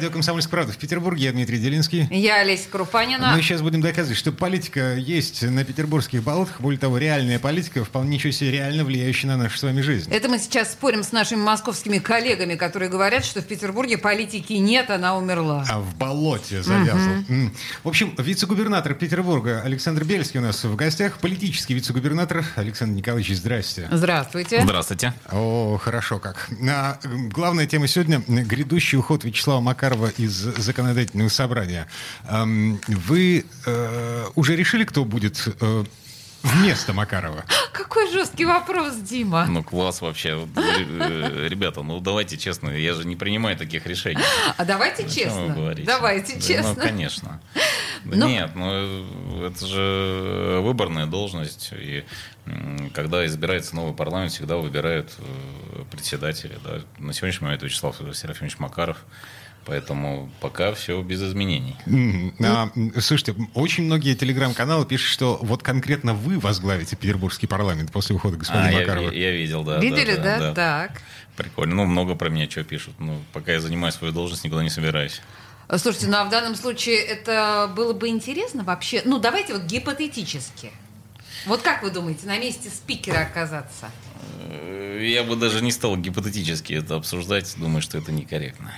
Радио «Комсомольская правда» в Петербурге. Я Дмитрий Делинский. Я Олеся Крупанина. Мы сейчас будем доказывать, что политика есть на петербургских болотах. Более того, реальная политика, вполне ничего себе реально влияющая на нашу с вами жизнь. Это мы сейчас спорим с нашими московскими коллегами, которые говорят, что в Петербурге политики нет, она умерла. А в болоте завязла. М. В общем, вице-губернатор Петербурга Александр Бельский у нас в гостях. Политический вице-губернатор Александр Николаевич, здрасте. Здравствуйте. Здравствуйте. О, хорошо как. А, главная тема сегодня – грядущий уход Вячеслава Макарова из законодательного собрания. Ам, Вы э, уже решили, кто будет э, вместо Макарова? Какой жесткий вопрос, Дима. Ну, класс вообще. Э, Ребята, ну давайте честно, я же не принимаю таких решений. А давайте О чем вы честно. говорите? Давайте Да, честно. Ну, конечно. Да Ну- Нет, ну это же выборная должность. И когда избирается новый парламент, всегда выбирают председателя. Да. На сегодняшний момент Вячеслав Серафимович Макаров. Поэтому пока все без изменений. А, Слушайте, очень многие телеграм-каналы пишут, что вот конкретно вы возглавите Петербургский парламент после ухода господина А, я, Макарова. я видел, да. Видели, да? да? Так. Прикольно. Ну, много про меня что пишут. Ну, пока я занимаю свою должность, никуда не собираюсь. Слушайте, ну а в данном случае это было бы интересно вообще. Ну, давайте вот гипотетически. Вот как вы думаете, на месте спикера оказаться? Э, Я бы даже не стал гипотетически это обсуждать. Думаю, что это некорректно.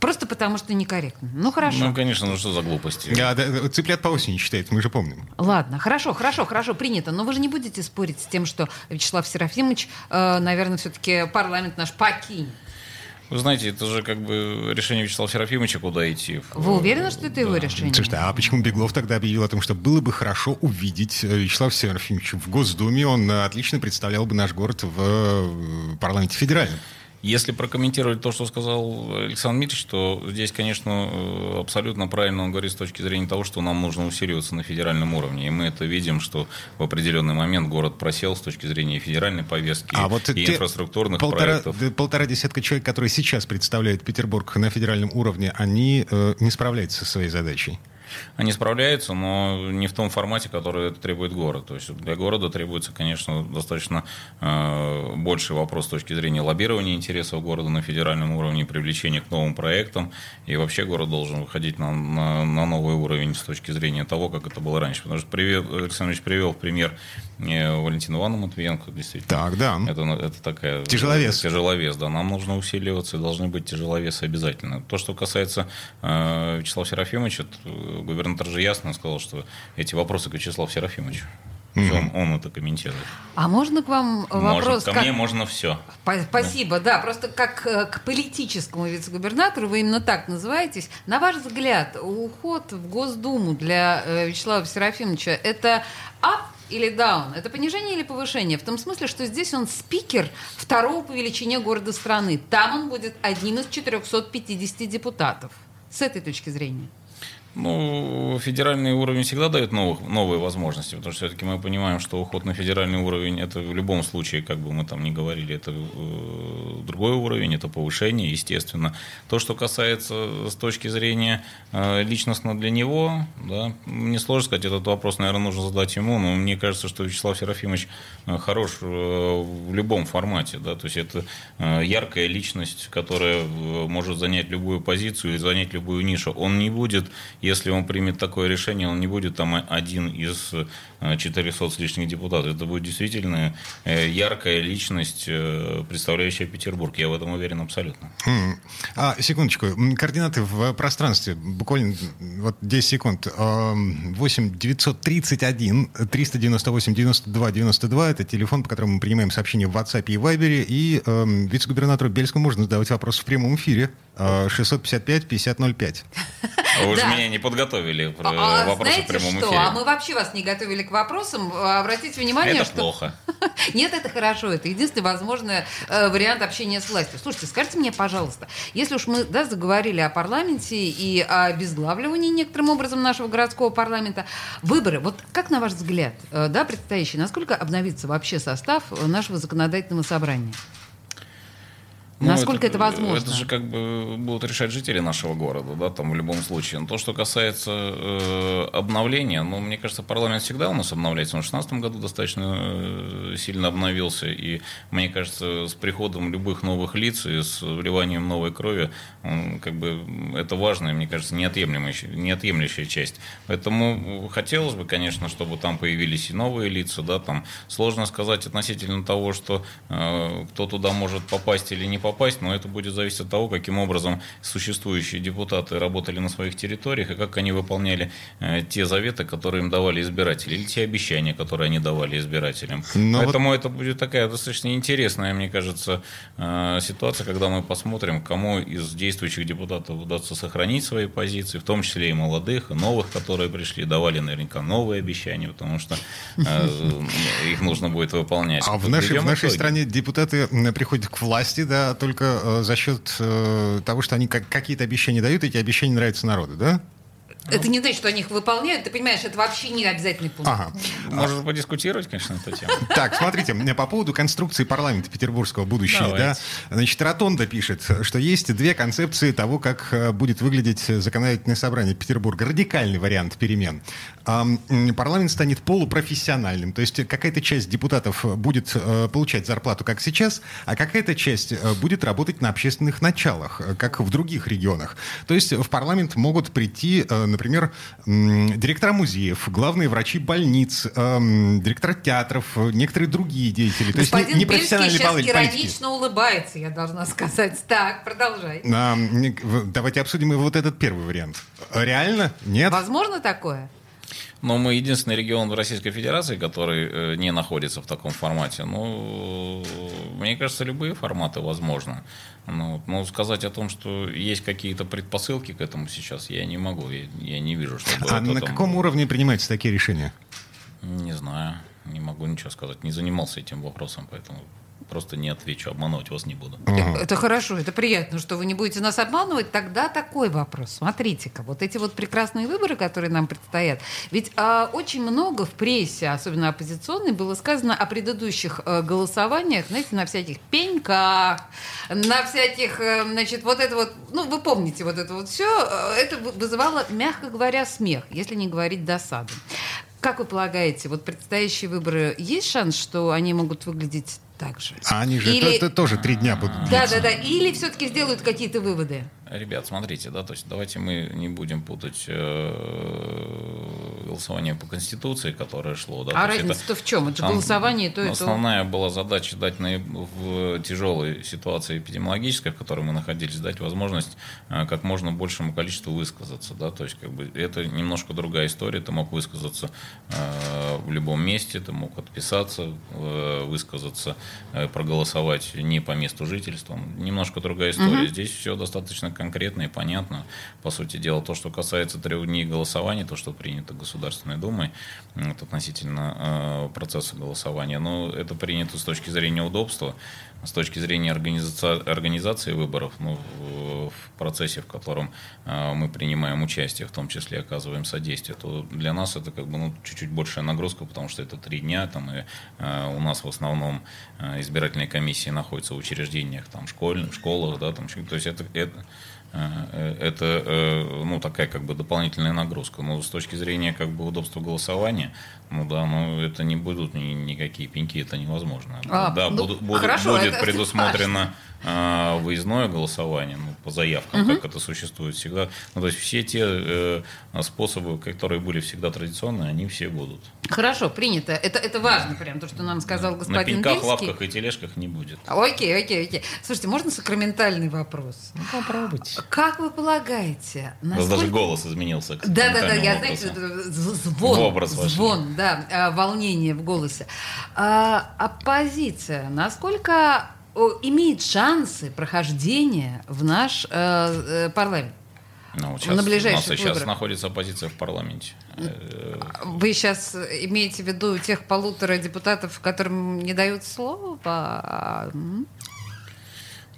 Просто потому что некорректно. Ну, хорошо. Ну, конечно, ну что за глупости? Да, да, цыплят по осени считают, мы же помним. Ладно, хорошо, хорошо, хорошо, принято. Но вы же не будете спорить с тем, что Вячеслав Серафимович, э, наверное, все-таки парламент наш покинет. Вы знаете, это же как бы решение Вячеслава Серафимовича, куда идти. Вы уверены, что это его Да. решение? Слушайте, а почему Беглов тогда объявил о том, что было бы хорошо увидеть э, Вячеслава Серафимовича в Госдуме? Он э, отлично представлял бы наш город в э, парламенте федеральном. Если прокомментировать то, что сказал Александр Дмитриевич, то здесь, конечно, э, абсолютно правильно он говорит с точки зрения того, что нам нужно усиливаться на федеральном уровне. И мы это видим, что в определенный момент город просел с точки зрения федеральной повестки А вот и инфраструктурных полтора, проектов. полтора десятка человек, которые сейчас представляют Петербург на федеральном уровне, они э, не справляются со своей задачей. Они справляются, но не в том формате, который это требует город. То есть для города требуется, конечно, достаточно э, больший вопрос с точки зрения лоббирования интересов города на федеральном уровне, привлечения к новым проектам. И вообще город должен выходить на, на, на новый уровень с точки зрения того, как это было раньше. Потому что привет, Александр Ильич привел пример э, Валентину Ивановну Матвиенко, действительно. Так, да. Это, это такая... Тяжеловес. Тяжеловес, да. Нам нужно усиливаться, и должны быть тяжеловесы обязательно. То, что касается э, Вячеслава Серафимовича, губернатор же ясно сказал, что эти вопросы к Вячеславу Серафимовичу. Всё, он, он это комментирует. А можно к вам вопрос? Может, ко как- мне можно все. По- Спасибо, да. Просто как э, к политическому вице-губернатору, вы именно так называетесь. На ваш взгляд, уход в Госдуму для э, Вячеслава Серафимовича – это ап или даун? Это понижение или повышение? В том смысле, что здесь он спикер второго по величине города страны. Там он будет одним из 450 депутатов. С этой точки зрения. Ну, федеральный уровень всегда дает новых, новые возможности, потому что все-таки мы понимаем, что уход на федеральный уровень это в любом случае, как бы мы там ни говорили, это э, другой уровень, это повышение, естественно. То, что касается с точки зрения э, личностно для него, да, мне сложно сказать, этот вопрос, наверное, нужно задать ему, но мне кажется, что Вячеслав Серафимович э, хорош э, в любом формате, да, то есть это э, яркая личность, которая э, может занять любую позицию и занять любую нишу. Он не будет, если он примет такое решение, он не будет там один из 400 с лишних депутатов. Это будет действительно э, яркая личность, э, представляющая Петербург. Я в этом уверен абсолютно. А, секундочку. Координаты в пространстве. Буквально вот 10 секунд. Эм, 8 931 398 92 92. Это телефон, по которому мы принимаем сообщения в WhatsApp и Viber. И эм, вице-губернатору Бельскому можно задавать вопрос в прямом эфире. Э, 655 5005. А Вы же меня не подготовили А, вопросу знаете в прямом что? эфире. А мы вообще вас не готовили к вопросам. Обратите внимание, Это что... плохо. Нет, это хорошо. Это единственный возможный э, вариант общения с властью. Слушайте, скажите мне, пожалуйста, если уж мы да, заговорили о парламенте и о обезглавливании некоторым образом нашего городского парламента, выборы, вот как на ваш взгляд, э, да, предстоящие, насколько обновится вообще состав э, нашего законодательного собрания? Ну, Насколько это, это возможно? Это же как бы будут решать жители нашего города, да, там в любом случае. Но то, что касается э, обновления, ну, мне кажется, парламент всегда у нас обновляется. Он в 2016 году достаточно э, сильно обновился. И мне кажется, с приходом любых новых лиц и с вливанием новой крови, он, как бы, это важная, мне кажется, неотъемлемая, неотъемлющая часть. Поэтому хотелось бы, конечно, чтобы там появились и новые лица, да, там сложно сказать относительно того, что э, кто туда может попасть или не попасть попасть, но это будет зависеть от того, каким образом существующие депутаты работали на своих территориях и как они выполняли э, те заветы, которые им давали избиратели, или те обещания, которые они давали избирателям. Но Поэтому вот... это будет такая достаточно интересная, мне кажется, э, ситуация, когда мы посмотрим, кому из действующих депутатов удастся сохранить свои позиции, в том числе и молодых, и новых, которые пришли, давали наверняка новые обещания, потому что э, их нужно будет выполнять. А в нашей, в нашей стране депутаты приходят к власти, да, только э, за счет э, того, что они какие-то обещания дают, эти обещания нравятся народу, да? Это не значит, что они их выполняют. Ты понимаешь, это вообще не обязательный пункт. Ага. Можно подискутировать, конечно, на эту тему. Так, смотрите, по поводу конструкции парламента петербургского будущего. Да? Значит, Ротонда пишет, что есть две концепции того, как э, будет выглядеть законодательное собрание Петербурга. Радикальный вариант перемен. Парламент станет полупрофессиональным. То есть какая-то часть депутатов будет э, получать зарплату, как сейчас, а какая-то часть э, будет работать на общественных началах, как в других регионах. То есть в парламент могут прийти, например, например, директора музеев, главные врачи больниц, директора театров, некоторые другие деятели. Господин То есть не, не профессиональные сейчас политики. иронично улыбается, я должна сказать. Так, продолжай. А, давайте обсудим вот этот первый вариант. Реально? Нет? Возможно такое? Но мы единственный регион в Российской Федерации, который э, не находится в таком формате. Ну, мне кажется, любые форматы возможны. Ну, но сказать о том, что есть какие-то предпосылки к этому сейчас, я не могу. Я, я не вижу, что... А на там... каком уровне принимаются такие решения? Не знаю. Не могу ничего сказать. Не занимался этим вопросом, поэтому просто не отвечу, обманывать вас не буду. Ага. Это хорошо, это приятно, что вы не будете нас обманывать. Тогда такой вопрос. Смотрите-ка, вот эти вот прекрасные выборы, которые нам предстоят. Ведь а, очень много в прессе, особенно оппозиционной, было сказано о предыдущих а, голосованиях, знаете, на всяких пеньках, на всяких, а, значит, вот это вот, ну, вы помните вот это вот все, э, это вызывало, мягко говоря, смех, если не говорить досаду. Как вы полагаете, вот предстоящие выборы, есть шанс, что они могут выглядеть так же? А они же Или... то, то, тоже три дня будут длиться. Да, да, да. Или все-таки сделают какие-то выводы? Ребят, смотрите, да, то есть давайте мы не будем путать э, голосование по Конституции, которое шло. Да, а разница-то в чем? Это голосование то и то. Основная была задача дать на, в тяжелой ситуации эпидемиологической, в которой мы находились, дать возможность э, как можно большему количеству высказаться. Да, то есть как бы это немножко другая история. Ты мог высказаться э, в любом месте, ты мог отписаться, э, высказаться, проголосовать не по месту жительства. Немножко другая история. Угу. Здесь все достаточно конкретно и понятно. По сути дела, то, что касается трех дней голосования, то, что принято Государственной Думой вот, относительно э, процесса голосования, но это принято с точки зрения удобства, с точки зрения организации, организации выборов, ну, в, в процессе, в котором э, мы принимаем участие, в том числе оказываем содействие, то для нас это как бы ну, чуть-чуть большая нагрузка, потому что это три дня, там, и э, у нас в основном избирательные комиссии находятся в учреждениях, там, школьных, школах, да, там, то есть это, это это э, ну, такая как бы дополнительная нагрузка. Но с точки зрения как бы удобства голосования, ну да, ну это не будут ни, никакие пеньки, это невозможно. А, да, ну, буду, буду, хорошо, будет это предусмотрено а, выездное голосование ну, по заявкам, угу. как это существует всегда. Ну, то есть все те э, способы, которые были всегда традиционные, они все будут. Хорошо, принято. Это, это важно, прям то, что нам сказал да. господин На пеньках, Бельский. лавках и тележках не будет. Окей, окей, окей. Слушайте, можно сакраментальный вопрос? Ну, попробуйте. Как вы полагаете? Насколько... У вас даже голос изменился. Да, да, да, я, знаете, звон, образ звон, да, а, волнение в голосе. А, оппозиция, насколько имеет шансы прохождения в наш э, э, парламент? Ну, сейчас, на ближайших у нас сейчас находится оппозиция в парламенте. Вы сейчас имеете в виду тех полутора депутатов, которым не дают слова?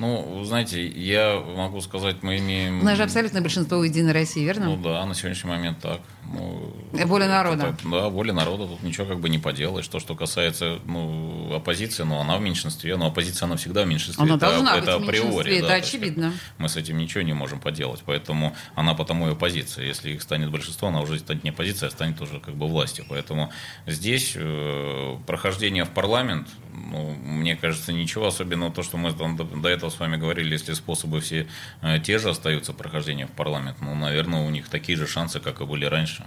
Ну, знаете, я могу сказать, мы имеем... У нас же абсолютное большинство у Единой России, верно? Ну да, на сегодняшний момент так. Ну, воля народа. Это, да, воля народа, тут ничего как бы не поделаешь. То, что касается ну, оппозиции, ну, она в меньшинстве, но оппозиция, она всегда в меньшинстве. Она это, должна это быть априори. в меньшинстве, да, это очевидно. Мы с этим ничего не можем поделать, поэтому она потому и оппозиция. Если их станет большинство, она уже станет не оппозиция, а станет уже как бы властью. Поэтому здесь э, прохождение в парламент, ну, мне кажется, ничего особенного. То, что мы до этого с вами говорили, если способы все э, те же остаются прохождения в парламент, ну, наверное, у них такие же шансы, как и были раньше.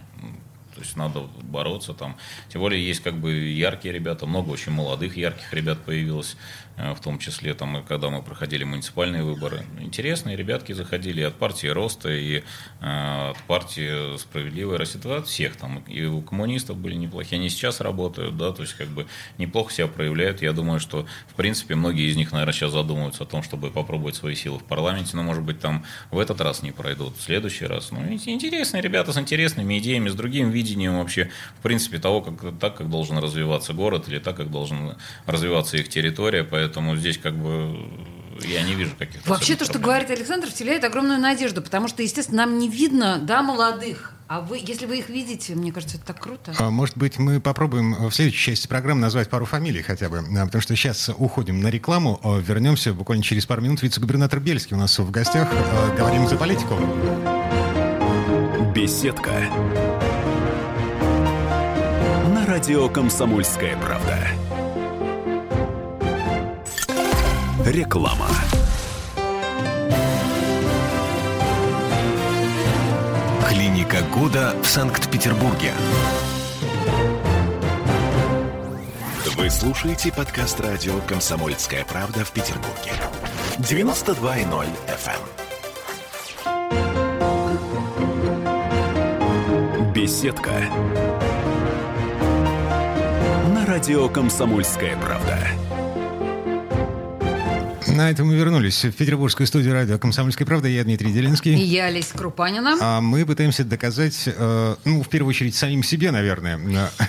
То есть надо бороться там. Тем более есть как бы яркие ребята, много очень молодых ярких ребят появилось. Э, в том числе, там, когда мы проходили муниципальные выборы. Интересные ребятки заходили от партии Роста, и э, от партии Справедливая Россия, от всех там, и у коммунистов были неплохие, они сейчас работают, да, то есть, как бы, неплохо себя проявляют. Я думаю, что, в принципе, многие из них, наверное, сейчас задумываются о том, чтобы попробовать свои силы в парламенте, но, может быть, там в этот раз не пройдут, в следующий раз. Ну, интересные ребята с интересными идеями, с другим видением вообще, в принципе, того, как, так, как должен развиваться город, или так, как должен развиваться их территория, поэтому Поэтому здесь как бы я не вижу каких-то Вообще то, что говорит Александр, вселяет огромную надежду, потому что, естественно, нам не видно, да, молодых. А вы, если вы их видите, мне кажется, это так круто. А, может быть, мы попробуем в следующей части программы назвать пару фамилий хотя бы, а, потому что сейчас уходим на рекламу, а, вернемся буквально через пару минут. Вице-губернатор Бельский у нас в гостях. Говорим за политику. Беседка. На радио «Комсомольская правда». Реклама. Клиника года в Санкт-Петербурге. Вы слушаете подкаст радио «Комсомольская правда» в Петербурге. 92.0 FM. Беседка. На радио «Комсомольская правда». На этом мы вернулись в петербургскую студию радио «Комсомольская правда». Я Дмитрий Делинский. И я Олеся Крупанина. А мы пытаемся доказать, э, ну, в первую очередь, самим себе, наверное.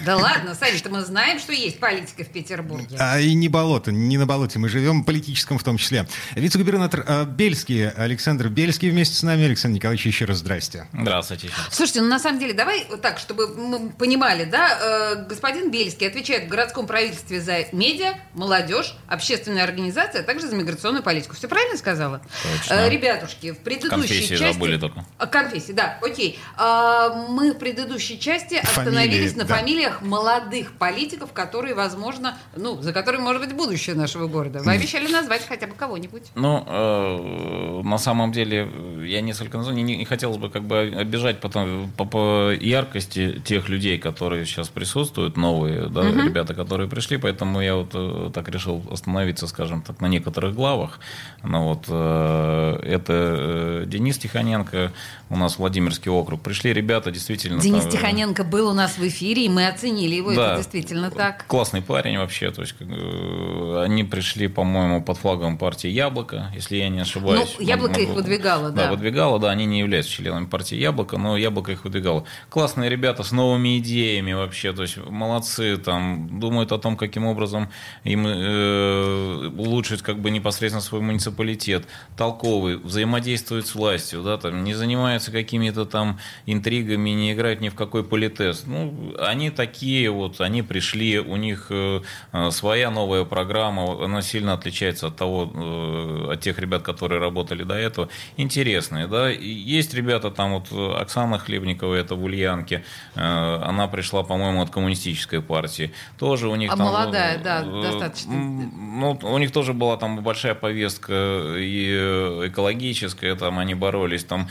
Да ладно, Саша, мы знаем, что есть политика в Петербурге. А и не болото, не на болоте мы живем, политическом в том числе. Вице-губернатор э, Бельский, Александр Бельский вместе с нами. Александр Николаевич, еще раз здрасте. Здравствуйте. Слушайте, ну на самом деле, давай так, чтобы мы понимали, да, э, господин Бельский отвечает в городском правительстве за медиа, молодежь, общественная организация, а также за миграционную миграционную политику. Все правильно сказала? Точно. Э, ребятушки, в предыдущей Конфессии части... забыли только. А, Конфессии, да, окей. А, мы в предыдущей части остановились Фамилии, на да. фамилиях молодых политиков, которые, возможно, ну, за которыми может быть будущее нашего города. Вы обещали назвать хотя бы кого-нибудь. Ну, э, на самом деле, я несколько названий не, не хотелось бы как бы обижать потом по, по яркости тех людей, которые сейчас присутствуют, новые, да, ребята, которые пришли, поэтому я вот э, так решил остановиться, скажем так, на некоторых главах. Ну вот, э, это э, Денис Тихоненко, у нас Владимирский округ. Пришли ребята, действительно... Денис там, э, Тихоненко был у нас в эфире, и мы оценили его, Да. это действительно так. Классный парень вообще. То есть, как, э, они пришли, по-моему, под флагом партии Яблоко, если я не ошибаюсь. Ну, «Яблоко» их выдвигало, да. Да, выдвигало, да, они не являются членами партии Яблоко, но Яблоко их выдвигало. Классные ребята с новыми идеями вообще, то есть молодцы, там, думают о том, каким образом им э, улучшить как бы непосредственно свой муниципалитет, толковый, взаимодействуют с властью, да, там, не занимаются какими-то там интригами, не играют ни в какой политез. Ну, они такие вот, они пришли, у них э, э, своя новая программа, она сильно отличается от того, э, от тех ребят, которые работали до этого. Интересные, да. Есть ребята, там вот Оксана Хлебникова, это в Ульянке, она пришла, по-моему, от коммунистической партии. Тоже у них А там... молодая, да, достаточно. Ну, у них тоже была там большая повестка и экологическая, там они боролись, там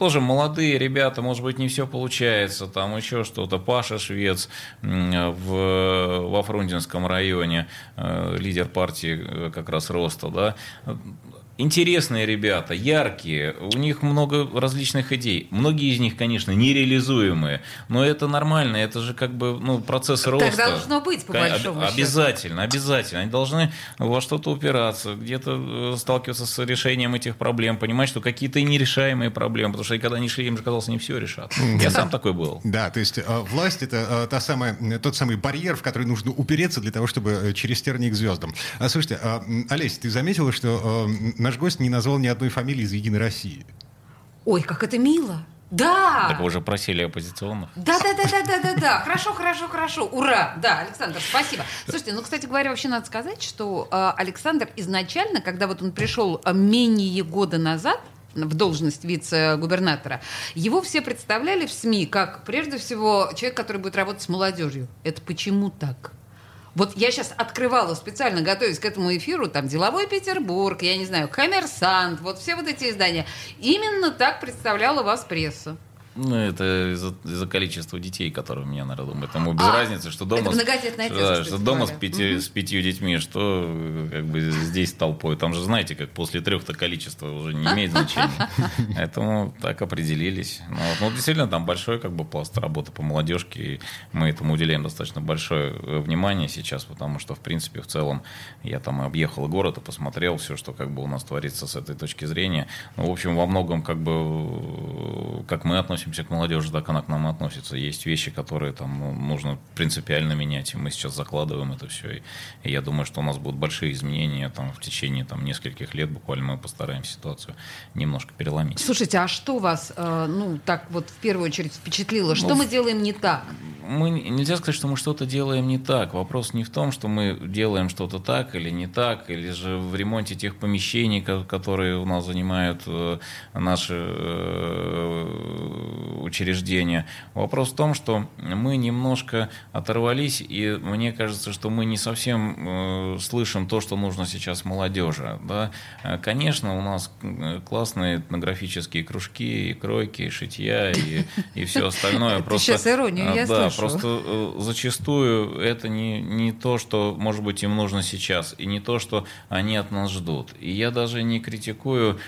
тоже молодые ребята, может быть, не все получается, там еще что-то. Паша Швец в, во Фрунзенском районе, э, лидер партии э, как раз Роста, да, Интересные ребята, яркие, у них много различных идей. Многие из них, конечно, нереализуемые, но это нормально, это же как бы ну, процесс роста. должно быть, по большому счету. Обязательно, обязательно. Они должны во что-то упираться, где-то э, сталкиваться с решением этих проблем, понимать, что какие-то и нерешаемые проблемы, потому что когда они шли, им же казалось, не все решат. Я сам такой был. Да, то есть э, власть это э, та самая, тот самый барьер, в который нужно упереться для того, чтобы через тернии к звездам. А, слушайте, а, Олесь, ты заметила, что м, наш гость не назвал ни одной фамилии из «Единой России». Ой, как это мило. Да! Так вы уже просили оппозиционных. Да, да, да, да, да, да, да. Хорошо, хорошо, хорошо. Ура! Да, Александр, спасибо. Слушайте, ну, кстати говоря, вообще надо сказать, что э, Александр изначально, когда вот он пришел э, менее года назад, в должность вице-губернатора, его все представляли в СМИ как, прежде всего, человек, который будет работать с молодежью. Это почему так? Вот я сейчас открывала специально, готовясь к этому эфиру, там «Деловой Петербург», я не знаю, «Коммерсант», вот все вот эти издания. Именно так представляла вас пресса. Ну, это из-за, из количества детей, которые у меня на роду. Поэтому без а, разницы, что дома, что, да, что дома с, пяти, угу. с пятью детьми, что как бы здесь толпой. Там же, знаете, как после трех-то количество уже не имеет значения. Поэтому так определились. Ну, ну, действительно, там большой как бы пласт работы по молодежке. И мы этому уделяем достаточно большое э, внимание сейчас, потому что, в принципе, в целом я там объехал город и посмотрел все, что как бы у нас творится с этой точки зрения. Ну, в общем, во многом как бы э, как мы относимся относимся к молодежи, так она к нам относится. Есть вещи, которые там ну, нужно принципиально менять, и мы сейчас закладываем это все. И, я думаю, что у нас будут большие изменения там, в течение там, нескольких лет. Буквально мы постараемся ситуацию немножко переломить. Слушайте, а что вас, э, ну, так вот в первую очередь впечатлило? Что ну, мы делаем не так? Мы, нельзя сказать, что мы что-то делаем не так. Вопрос не в том, что мы делаем что-то так или не так, или же в ремонте тех помещений, которые у нас занимают э, наши э, учреждения. Вопрос в том, что мы немножко оторвались, и мне кажется, что мы не совсем э, слышим то, что нужно сейчас молодежи. Да? Э, конечно, у нас э, классные этнографические кружки, и кройки, и шитья, и, и все остальное. Просто, сейчас иронию я Да, просто зачастую это не, не то, что, может быть, им нужно сейчас, и не то, что они от нас ждут. И я даже не критикую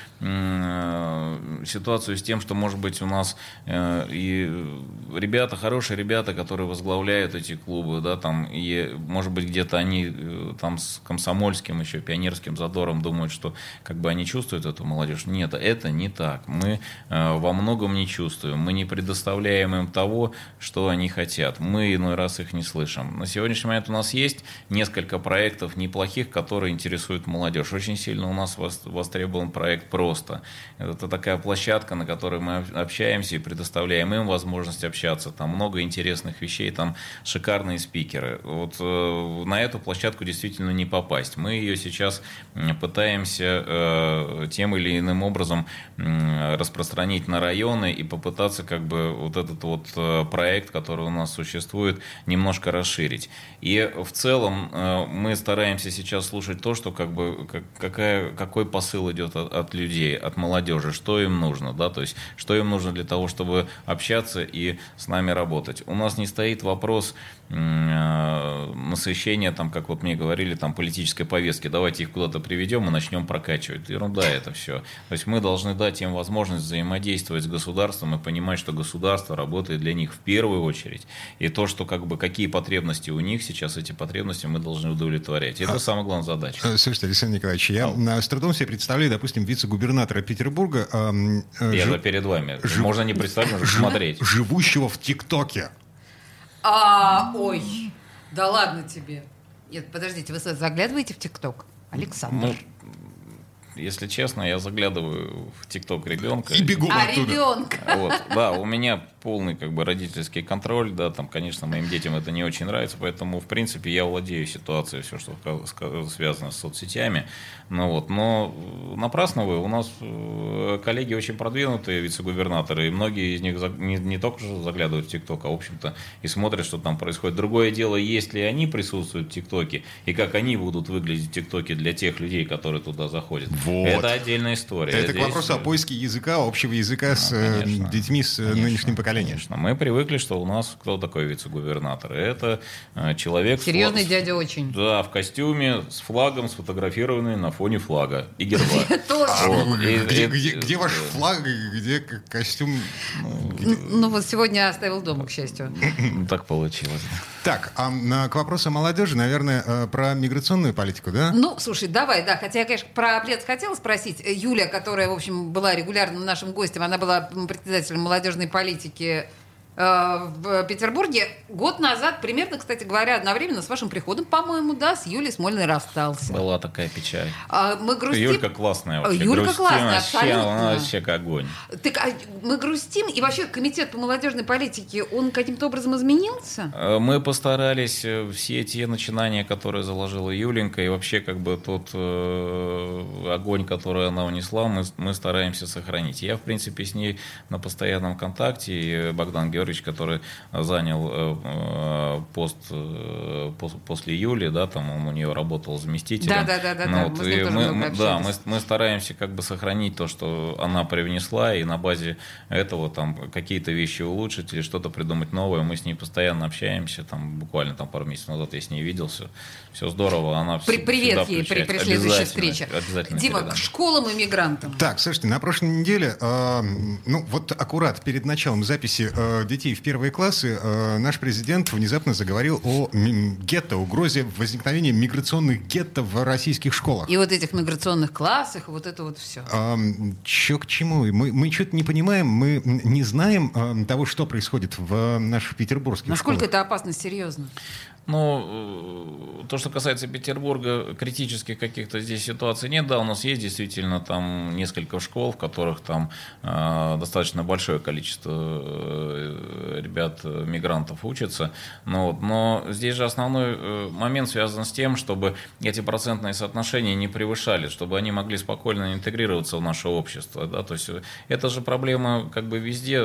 ситуацию с тем, что, может быть, у нас и ребята, хорошие ребята, которые возглавляют эти клубы, да, там, и, может быть, где-то они э, там с комсомольским еще, пионерским задором думают, что как бы они чувствуют эту молодежь. Нет, это не так. Мы э, во многом не чувствуем. Мы не предоставляем им того, что они хотят. Мы иной раз их не слышим. На сегодняшний момент у нас есть несколько проектов неплохих, которые интересуют молодежь. Очень сильно у нас востребован проект «Просто». Это такая площадка, на которой мы общаемся и предоставляем им возможность общаться. Там много интересных вещей, там шикарные спикеры. Вот э, на эту площадку действительно не попасть. Мы ее сейчас пытаемся э, тем или иным образом э, распространить на районы и попытаться как бы вот этот вот э, проект, который у нас существует, немножко расширить. И в целом э, мы стараемся сейчас слушать то, что как бы как, какая, какой посыл идет от, от людей, от молодежи, что им нужно, да, то есть что им нужно для того, чтобы общаться и с нами работать. У нас не стоит вопрос Э, насыщение, там, как вот мне говорили, там, политической повестки. Давайте их куда-то приведем и начнем прокачивать. Ерунда это все. То есть мы должны дать им возможность взаимодействовать с государством и понимать, что государство работает для них в первую очередь. И то, что как бы какие потребности у них сейчас, эти потребности мы должны удовлетворять. Это а, самая главная задача. Э, слушайте, Александр Николаевич, я а. с трудом себе представляю, допустим, вице-губернатора Петербурга. Э, я жив... перед вами. Жив... Можно не представить, можно смотреть. Живущего в ТикТоке. А, ой, да ладно тебе. Нет, подождите, вы заглядываете в ТикТок? Александр. Ну, если честно, я заглядываю в ТикТок ребенка. И бегу а, оттуда. ребенка. Вот, да, у меня полный как бы родительский контроль, да, там, конечно, моим детям это не очень нравится, поэтому, в принципе, я владею ситуацией, все, что связано с соцсетями, ну вот, но напрасно вы, у нас э, коллеги очень продвинутые вице-губернаторы, и многие из них не, не только же заглядывают в ТикТок, а, в общем-то, и смотрят, что там происходит. Другое дело, есть ли они присутствуют в ТикТоке, и как они будут выглядеть в ТикТоке для тех людей, которые туда заходят. Вот. Это отдельная история. Это Здесь... к вопросу о поиске языка, общего языка ну, с э, конечно, детьми с конечно. нынешним поколением Конечно. Мы привыкли, что у нас кто такой вице-губернатор? Это э, человек... Серьезный с, дядя очень. Да, в костюме, с флагом, сфотографированный на фоне флага и герба. Где ваш флаг, где костюм? Ну вот сегодня оставил дома, к счастью. Так получилось. Так, а к вопросу о молодежи, наверное, э, про миграционную политику, да? Ну, слушай, давай, да. Хотя я, конечно, про Плец хотела спросить. Юля, которая, в общем, была регулярным нашим гостем, она была председателем молодежной политики Э, в Петербурге год назад, примерно, кстати говоря, одновременно с вашим приходом, по-моему, да, с Юлей Смольной расстался. Была такая печаль. А, Мы грустим. Юлька классная вообще. Юлька Грустим классная, вообще, абсолютно. Она вообще как огонь. Так, а мы грустим, и вообще комитет по молодежной политике, он каким-то образом изменился? Э, Мы постарались э, все те начинания, которые заложила Юленька, и вообще как бы тот э, огонь, который она унесла, мы, мы стараемся сохранить. Я, в принципе, с ней на постоянном контакте, и Богдан Георгиевич, который занял э, э, пост э, пос- после Юли, да, там он у нее работал заместителем. Ну, да, вот, мы с ним и тоже мы- мы- Да, мы, мы стараемся как бы сохранить то, что она привнесла, и на базе этого там какие-то вещи улучшить или что-то придумать новое. Мы с ней постоянно общаемся, там буквально там пару месяцев назад я с ней виделся. Все здорово, она При, привет ей при, при следующей встрече. Обязательно Дима, передам. к школам и мигрантам. Так, слушайте, на прошлой неделе, э, ну вот аккурат перед началом записи э, детей в первые классы, э, наш президент внезапно заговорил о гетто, угрозе возникновения миграционных гетто в российских школах. И вот этих миграционных классах, вот это вот все. Че к чему? Мы, мы что-то не понимаем, мы не знаем э, того, что происходит в э, наших петербургских Насколько школах. это опасно, серьезно? Ну, э, то, что касается Петербурга, критических каких-то здесь ситуаций нет. Да, у нас есть действительно там несколько школ, в которых там э, достаточно большое количество э, ребят, э, мигрантов учатся. Но, вот, но здесь же основной э, момент связан с тем, чтобы эти процентные соотношения не превышали, чтобы они могли спокойно интегрироваться в наше общество. Да? То есть э, это же проблема как бы везде,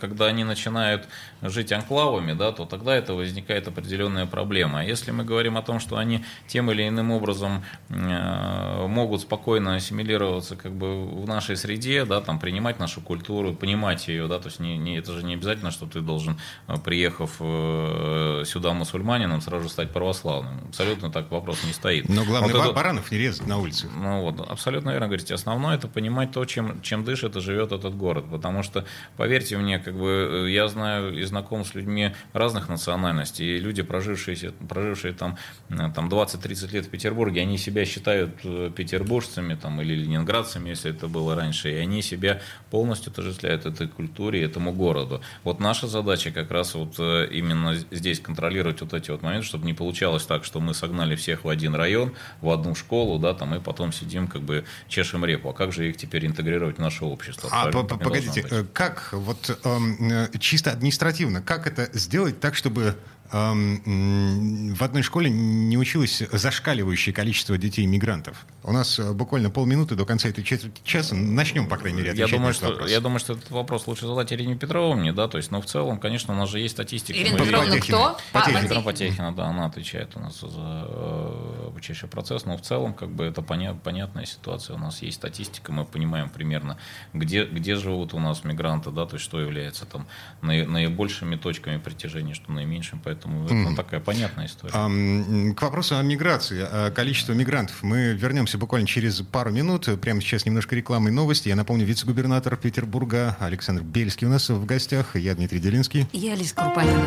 когда они начинают жить анклавами, да, то тогда это возникает определенная проблема. А если мы говорим о том, что они тем или иным образом могут спокойно ассимилироваться как бы в нашей среде, да, там, принимать нашу культуру, понимать ее, да, то есть не, не, это же не обязательно, что ты должен, э, приехав э, сюда мусульманином, сразу стать православным. Абсолютно так вопрос не стоит. Но главное, Вот это- баранов не резать на улице. ну вот, абсолютно верно говорите. Основное это понимать то, чем, чем дышит и живет этот город. Потому что, поверьте мне, как бы э, я знаю и знаком с людьми разных национальностей. И люди, прожившие, прожившие там, там 20-30 лет в Петербурге, они себя считают петербуржцами там, или ленинградцами, если это было раньше. И они себя полностью отождествляют этой культуре, этому городу. Вот наша задача как раз вот э, именно здесь контролировать вот эти вот моменты, чтобы не получалось так, что мы согнали всех в один район, в одну школу, да, там, и потом сидим, как бы чешем репу. А как же их теперь интегрировать в наше общество? А, погодите, э, как вот эм, э, чисто административно, как это сделать так, чтобы в одной школе не училось зашкаливающее количество детей-мигрантов? У нас э, буквально полминуты до конца этой четверти часа. Начнем, по крайней мере, Я отвечать на думаю, этот что, вопрос. я думаю, что этот вопрос лучше задать Ирине Петровне, да, то есть, но в целом, конечно, у нас же есть статистика. Ирина Мы Петровна кто? Потехина. А, Потехина. Да, она отвечает у нас за э, обучающий процесс, но в целом, как бы, это поня- понятная ситуация. У нас есть статистика, мы понимаем примерно, где, где живут у нас мигранты, да, то есть, что является там наи- наибольшими точками притяжения, что наименьшим, поэтому это ну, такая понятная история. Ам, К вопросу о миграции, о количестве мигрантов. Мы вернемся буквально через пару минут. Прямо сейчас немножко рекламы и новости. Я напомню, вице-губернатор Петербурга Александр Бельский у нас в гостях. Я Дмитрий Делинский. Я Алиса Крупанина.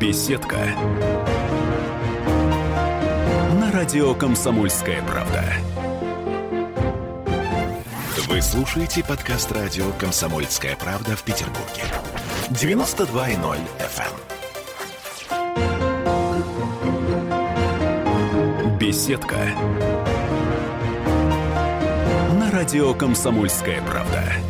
Беседка. На радио «Комсомольская правда». Вы слушаете подкаст радио «Комсомольская правда» в Петербурге. 92.0 FM. Беседка. На радио «Комсомольская правда».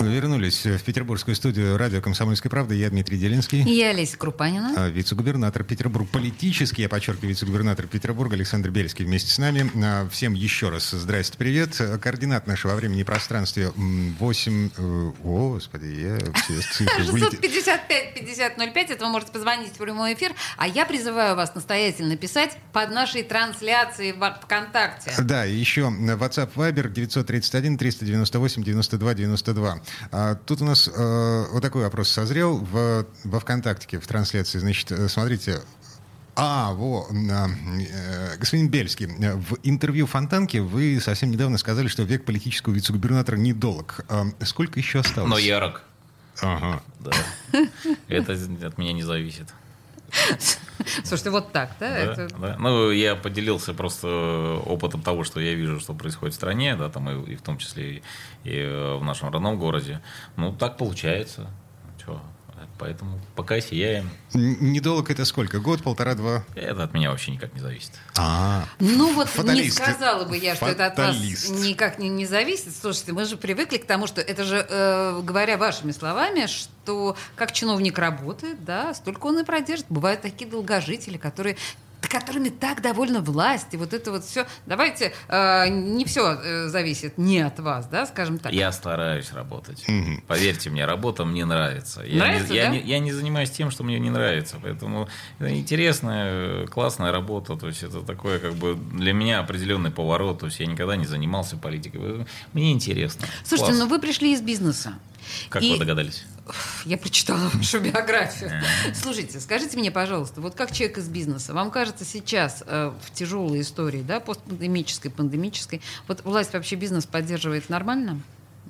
Вернулись в петербургскую студию радио «Комсомольская правда». Я Дмитрий Делинский. Я Олеся Крупанина. А, Вице-губернатор Петербурга, политический, я подчеркиваю, вице-губернатор Петербурга Александр Бельский вместе с нами. А, Всем еще раз здрасте, привет. Координат нашего времени и пространстве м, 8... э, О, господи, я все цифры вылетели. 655-5005, это вы можете позвонить в прямой эфир, а я призываю вас настоятельно писать под нашей трансляцией в ВКонтакте. Да, еще WhatsApp Viber 931 398 92 92. А, тут у нас э, вот такой вопрос созрел в, во ВКонтакте в трансляции. Значит, э, смотрите, а, во, э, господин Бельский, э, в интервью Фонтанке вы совсем недавно сказали, что век политического вице-губернатора недолг. А, сколько еще осталось? Но ярок. Ага. Да. Это от меня не зависит. Слушайте, вот так, да? Да, это... да. Ну, я поделился просто опытом того, что я вижу, что происходит в стране, да, там и, и в том числе и, и э, в нашем родном городе. Ну, так получается. Поэтому пока сияем. Недолг это сколько? Год, полтора, два? Это от меня вообще никак не зависит. А, Ну вот не Фаталисты. сказала бы я, что это от вас Фаталист. никак не, не зависит. Слушайте, мы же привыкли к тому, что это же, э, говоря вашими словами, что как чиновник работает, да, столько он и продержит. Бывают такие долгожители, которые которыми так довольна власть, и вот это вот все. Давайте, э, не все зависит не от вас, да, скажем так. Я стараюсь работать. Поверьте мне, работа мне нравится. Я, Нравится, не, я, да? не, я не занимаюсь тем, что мне не нравится. Поэтому это интересная, э, классная работа. То есть это такое, как бы для меня определенный поворот. То есть я никогда не занимался политикой. Мне интересно. Слушайте, Класс. ну вы пришли из бизнеса. Как и- вы догадались? Я прочитала вашу биографию. Слушайте, скажите мне, пожалуйста, вот как человек из бизнеса, вам кажется сейчас э, в тяжелой истории, да, постпандемической, пандемической, вот власть вообще бизнес поддерживает нормально?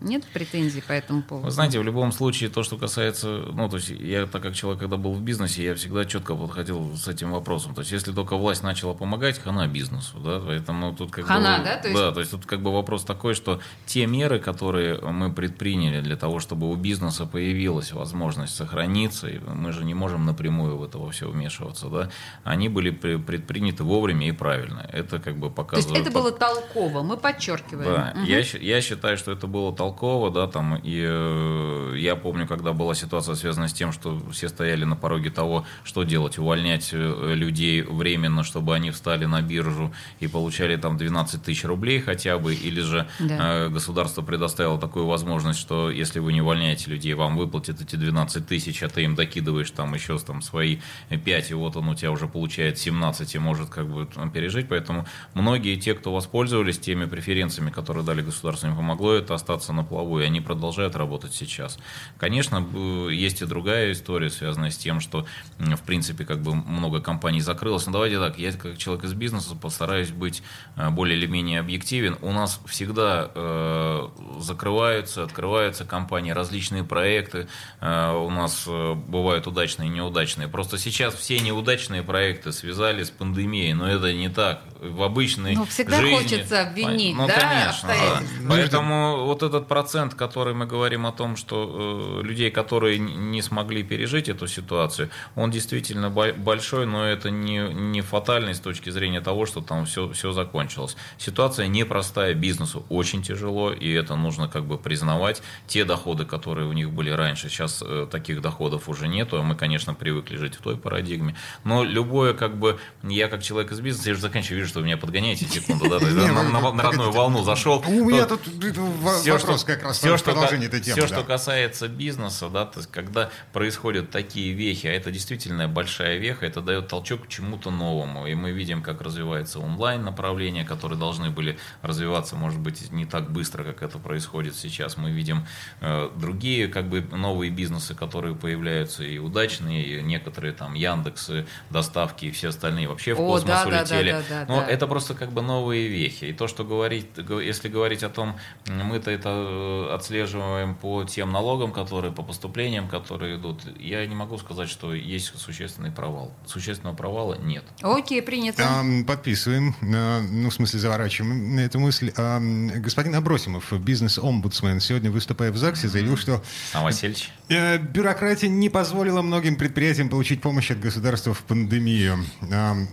Нет претензий по этому поводу? Вы знаете, в любом случае, то, что касается, ну, то есть я, так как человек, когда был в бизнесе, я всегда четко подходил с этим вопросом. То есть, если только власть начала помогать, хана бизнесу, да, поэтому тут как Хана, бы... да? То есть- Да, то есть тут как бы вопрос такой, что те меры, которые мы предприняли для того, чтобы у бизнеса появилась возможность сохраниться, и мы же не можем напрямую в это во все вмешиваться, да, они были при- предприняты вовремя и правильно. Это как бы То есть показывает... это было толково, мы подчеркиваем. Да, Мгм. я, я считаю, что это было толково, да, там, и э, я помню, когда была ситуация связана с тем, что все стояли на пороге того, что делать, увольнять э, людей временно, чтобы они встали на биржу и получали там 12 тысяч рублей хотя бы, или же Да. э, государство предоставило такую возможность, что если вы не увольняете людей, вам выплатят эти 12 тысяч, а ты им докидываешь там еще там свои 5, и вот он у тебя уже получает 17 и может как бы там пережить, поэтому многие те, кто воспользовались теми преференциями, которые дали государство, им помогло это остаться на плаву, и они продолжают работать сейчас. Конечно, есть и другая история, связанная с тем, что, в принципе, как бы много компаний закрылось. Но давайте так, я как человек из бизнеса постараюсь быть э, более или менее объективен. У нас всегда э, закрываются, открываются компании, различные проекты. Э, у нас бывают удачные и неудачные. Просто сейчас все неудачные проекты связали с пандемией, но это не так. В обычной Ну, всегда жизни- хочется обвинить, ну, да, конечно, да. Поэтому вот этот процент, который мы говорим о том, что э, людей, которые не смогли пережить эту ситуацию, он действительно бо- большой, но это не, не фатальный с точки зрения того, что там все, все закончилось. Ситуация непростая, бизнесу очень тяжело, и это нужно как бы признавать. Те доходы, которые у них были раньше, сейчас э, таких доходов уже нету, а мы, конечно, привыкли жить в той парадигме. Но любое, как бы, я как человек из бизнеса, я же заканчиваю, вижу, что вы меня подгоняете секунду, да, на, на родную волну зашел. У меня тут вопрос что, как раз все, в этой темы. все, что касается бизнеса, да, то есть, когда происходят такие вехи, а это действительно большая веха, это дает толчок к чему-то новому. И мы видим, как развивается онлайн направления, которые должны были развиваться, может быть, не так быстро, как это происходит сейчас. Мы видим э, другие, как бы, новые бизнесы, которые появляются, и удачные, и некоторые там Яндексы, доставки и все остальные вообще в О, космос да, да, да, улетели. да, да, Но это просто как бы новые вехи. И то, что говорить, если говорить о том, мы-то это э, отслеживаем по тем налогам, которые, по поступлениям, которые идут, я не могу сказать, что есть существенный провал. Существенного провала нет. Окей, принято. Подписываем, э, ну, в смысле, заворачиваем эту мысль. Господин Абросимов, бизнес-омбудсмен, сегодня, выступая в ЗАГСе, заявил, что Сам Васильевич? Э, бюрократия не позволила многим предприятиям получить помощь от государства в пандемию.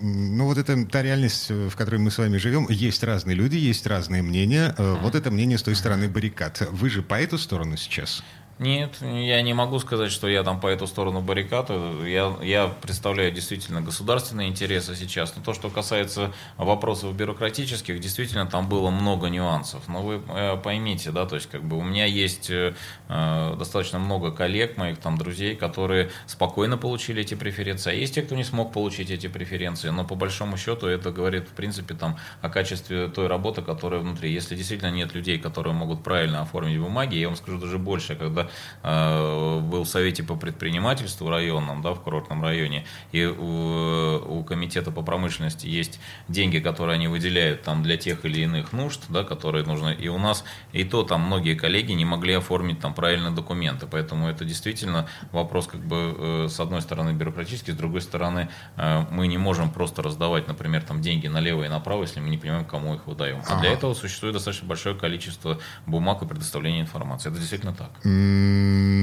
Ну, вот это та реальность, э, в которой мы с вами живем. Есть разные люди, есть разные мнения. Э, Вот это мнение с той стороны баррикад. Вы же по эту сторону сейчас? Нет, я не могу сказать, что я там по эту сторону баррикад. Я, я представляю действительно государственные интересы сейчас. Но то, что касается вопросов бюрократических, действительно там было много нюансов. Но вы э, поймите, да, то есть как бы у меня есть э, достаточно много коллег, моих там друзей, которые спокойно получили эти преференции. А есть те, кто не смог получить эти преференции. Но по большому счету это говорит, в принципе, там о качестве той работы, которая внутри. Если действительно нет людей, которые могут правильно оформить бумаги, я вам скажу даже больше, когда э, был в Совете по предпринимательству районном, да, в курортном районе, и у, у Комитета по промышленности есть деньги, которые они выделяют там для тех или иных нужд, да, которые нужны, и у нас и то там многие коллеги не могли оформить там правильные документы, поэтому это действительно вопрос как бы э, с одной стороны бюрократический, с другой стороны э, мы не можем просто раздавать, например, там деньги налево и направо, если мы не понимаем, кому их выдаем. А ага. для этого существует достаточно большое количество бумаг и предоставления информации. Это действительно так.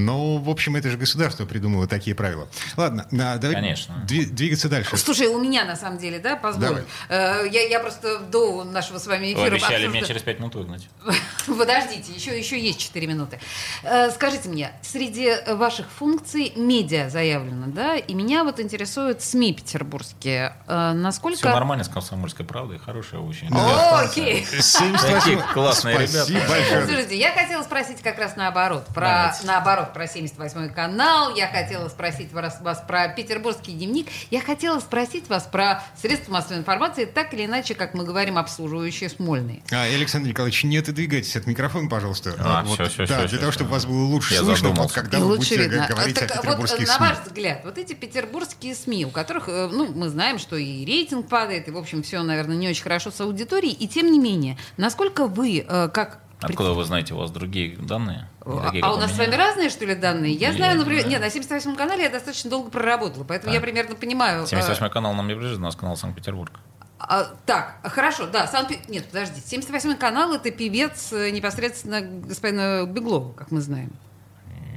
Ну, в общем, это же государство придумало такие правила. Ладно, давай Конечно. двигаться дальше. Слушай, у меня на самом деле, да, позволь. Давай. Э, я, я просто до нашего с вами эфира... Вы обещали обсужда... меня через пять минут выгнать. Подождите, еще, еще есть 4 минуты. Э, скажите мне, среди ваших функций медиа заявлено, да? И меня вот интересуют СМИ петербургские. Э, насколько... Все нормально с «Комсомольской правдой», хорошая очень. Окей. Такие классные ребята. Слушайте, я хотела спросить как раз наоборот. Про, наоборот, про 78-й канал. Я хотела спросить вас, вас про петербургский дневник. Я хотела спросить вас про средства массовой информации, так или иначе, как мы говорим, обслуживающие Смольный. А, Александр Николаевич, не отодвигайтесь от микрофона, пожалуйста. А, вот, все, все, да, все, для все, того, все. чтобы вас было лучше Я слышно, задумался. вот, когда И вы лучше будете видно. говорить так, о вот, петербургских на СМИ. ваш взгляд, вот эти петербургские СМИ, у которых, э, ну, мы знаем, что и рейтинг падает, и, в общем, все, наверное, не очень хорошо с аудиторией, и тем не менее, насколько вы, э, как Откуда вы знаете, у вас другие данные? А, а у нас с вами разные, что ли, данные? Я, Я знаю, например, нет, на 78-м канале я достаточно долго проработала, поэтому А. я примерно понимаю. э, 78 канал нам не ближе, у нас канал Санкт-Петербург. а, так, хорошо, да, Санкт Нет, подожди, 78-й канал это певец э, непосредственно господина Беглова, как мы знаем.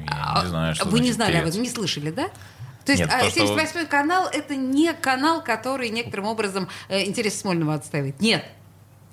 Я не знаю, что Вы не знали об певец. этом, не слышали, да? То есть Нет, а, то, что- 78-й канал это не канал, который некоторым образом э, интересы Смольного отстаивает. Нет.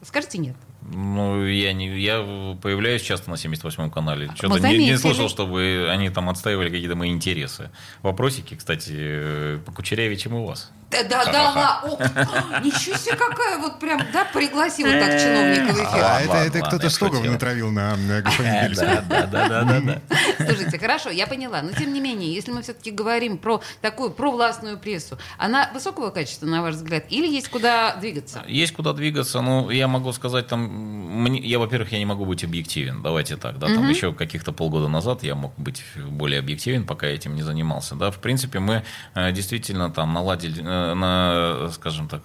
Скажите нет. Ну, я не, я появляюсь часто на 78-м канале. Мы Что-то не, не слышал, чтобы они там отстаивали какие-то мои интересы. Вопросики, кстати, э, по кучерявее, чем у вас. Да, да, да, ла- о, ничего себе, какая вот прям, да, пригласила так чиновника в эфир. А это, это кто-то шутил. натравил на, на господина Бельского. Да, да, да, да, да. Слушайте, хорошо, я поняла. Но тем не менее, если мы все-таки говорим про такую провластную прессу, она высокого качества, на ваш взгляд, или есть куда двигаться? Есть куда двигаться, но я могу сказать, там, мне, я, во-первых, я не могу быть объективен, давайте так, да, там еще каких-то полгода назад я мог быть более объективен, пока я этим не занимался, да, в принципе, мы э, действительно там наладили, на, скажем так,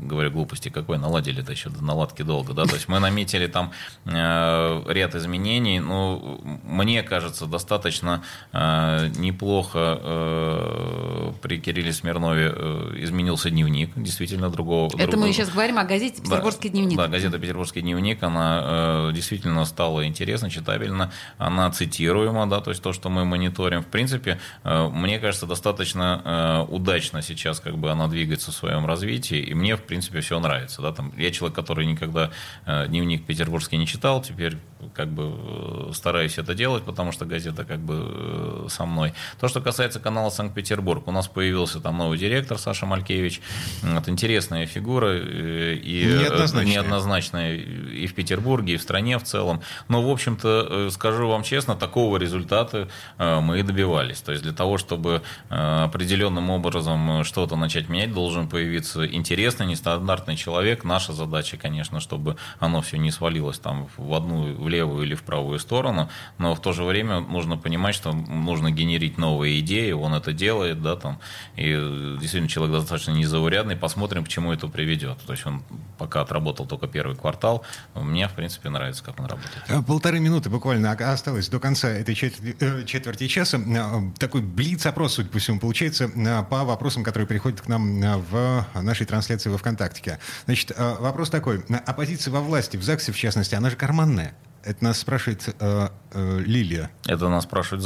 говоря глупости, какой наладили это еще до наладки долго, да, то есть мы наметили там э, ряд изменений, ну, мне кажется, достаточно э, неплохо э, при Кирилле Смирнове э, изменился дневник, действительно другого. Это мы другого- сейчас говорим о газете «Петербургский дневник». да, газета «Петербургский дневник», она э, действительно стала интересна, читабельна, она цитируема, да, то есть то, что мы мониторим, в принципе, э, мне кажется, достаточно э, удачно сейчас как бы она двигается в своем развитии, и мне, в принципе, все нравится, да, там, я человек, который никогда э, дневник петербургский не читал, теперь как бы э, стараюсь это делать, потому что газета как бы э, со мной. То, что касается канала Санкт-Петербург, у нас появился там новый директор Саша Малькевич, вот, интересная фигура э, и Неоднозначная. неоднозначная и в Петербурге, и в стране в целом. Но, в общем-то, скажу вам честно, такого результата мы и добивались. То есть для того, чтобы определенным образом что-то начать менять, должен появиться интересный, нестандартный человек. Наша задача, конечно, чтобы оно все не свалилось там в одну, в левую или в правую сторону, но в то же время нужно понимать, что нужно генерить новые идеи, он это делает, да, там, и действительно человек достаточно незаурядный, посмотрим, к чему это приведет. То есть он пока отработал только первый квартал, мне, в принципе, нравится, как он работает. Э, Полторы минуты буквально осталось до конца этой четверти, э, четверти часа. Э, Такой блиц-опрос, судя по всему, получается по вопросам, которые приходят к нам в нашей трансляции во ВКонтакте. Значит, вопрос такой. Оппозиция во власти, в ЗАГСе в частности, она же карманная. Это нас спрашивает э, э, Лилия. Это нас спрашивают в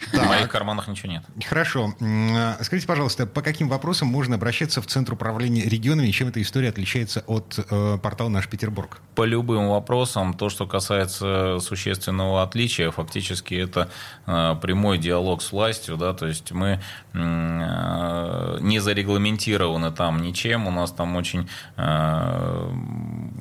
ЗАГСе. В моих карманах ничего нет. Хорошо. Скажите, пожалуйста, по каким вопросам можно обращаться в Центр управления регионами и чем эта история отличается от э, портала «Наш Петербург»? По любым вопросам, то, что касается существенного отличия, фактически это э, прямой диалог с властью, да, то есть мы э, не зарегламентированы там ничем, у нас там очень э,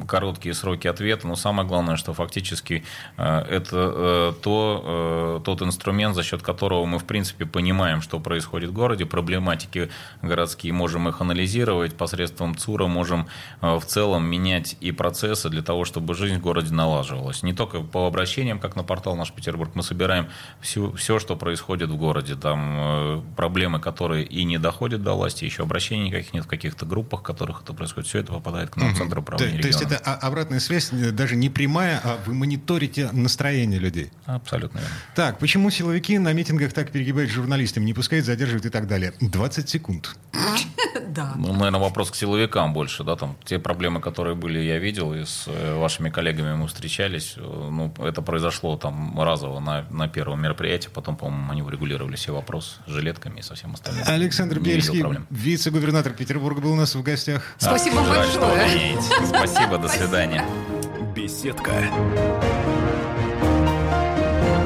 короткие сроки ответа, но самое главное, что фактически э, это то, тот инструмент, за счет которого мы, в принципе, понимаем, что происходит в городе, проблематики городские, можем их анализировать, посредством ЦУРа можем в целом менять и процессы для того, чтобы жизнь в городе налаживалась. Не только по обращениям, как на портал «Наш Петербург», мы собираем все, все что происходит в городе. Там проблемы, которые и не доходят до власти, еще обращений никаких нет в каких-то группах, в которых это происходит. Все это попадает к нам в Центр управления то, то есть это обратная связь даже не прямая, а вы мониторите настроение людей? Абсолютно верно. Так, почему силовики на митингах так перегибают журналистам, не пускают, задерживают и так далее? 20 секунд. Да. Ну, наверное, вопрос к силовикам больше, да, там те проблемы, которые были, я видел, и с э, вашими коллегами мы встречались, э, ну, это произошло там разово на, на первом мероприятии, потом, по-моему, они урегулировали все вопросы с жилетками и со всем остальным. Александр Бельский, вице-губернатор Петербурга, был у нас в гостях. Спасибо а, большое. Спасибо, до свидания. Беседка.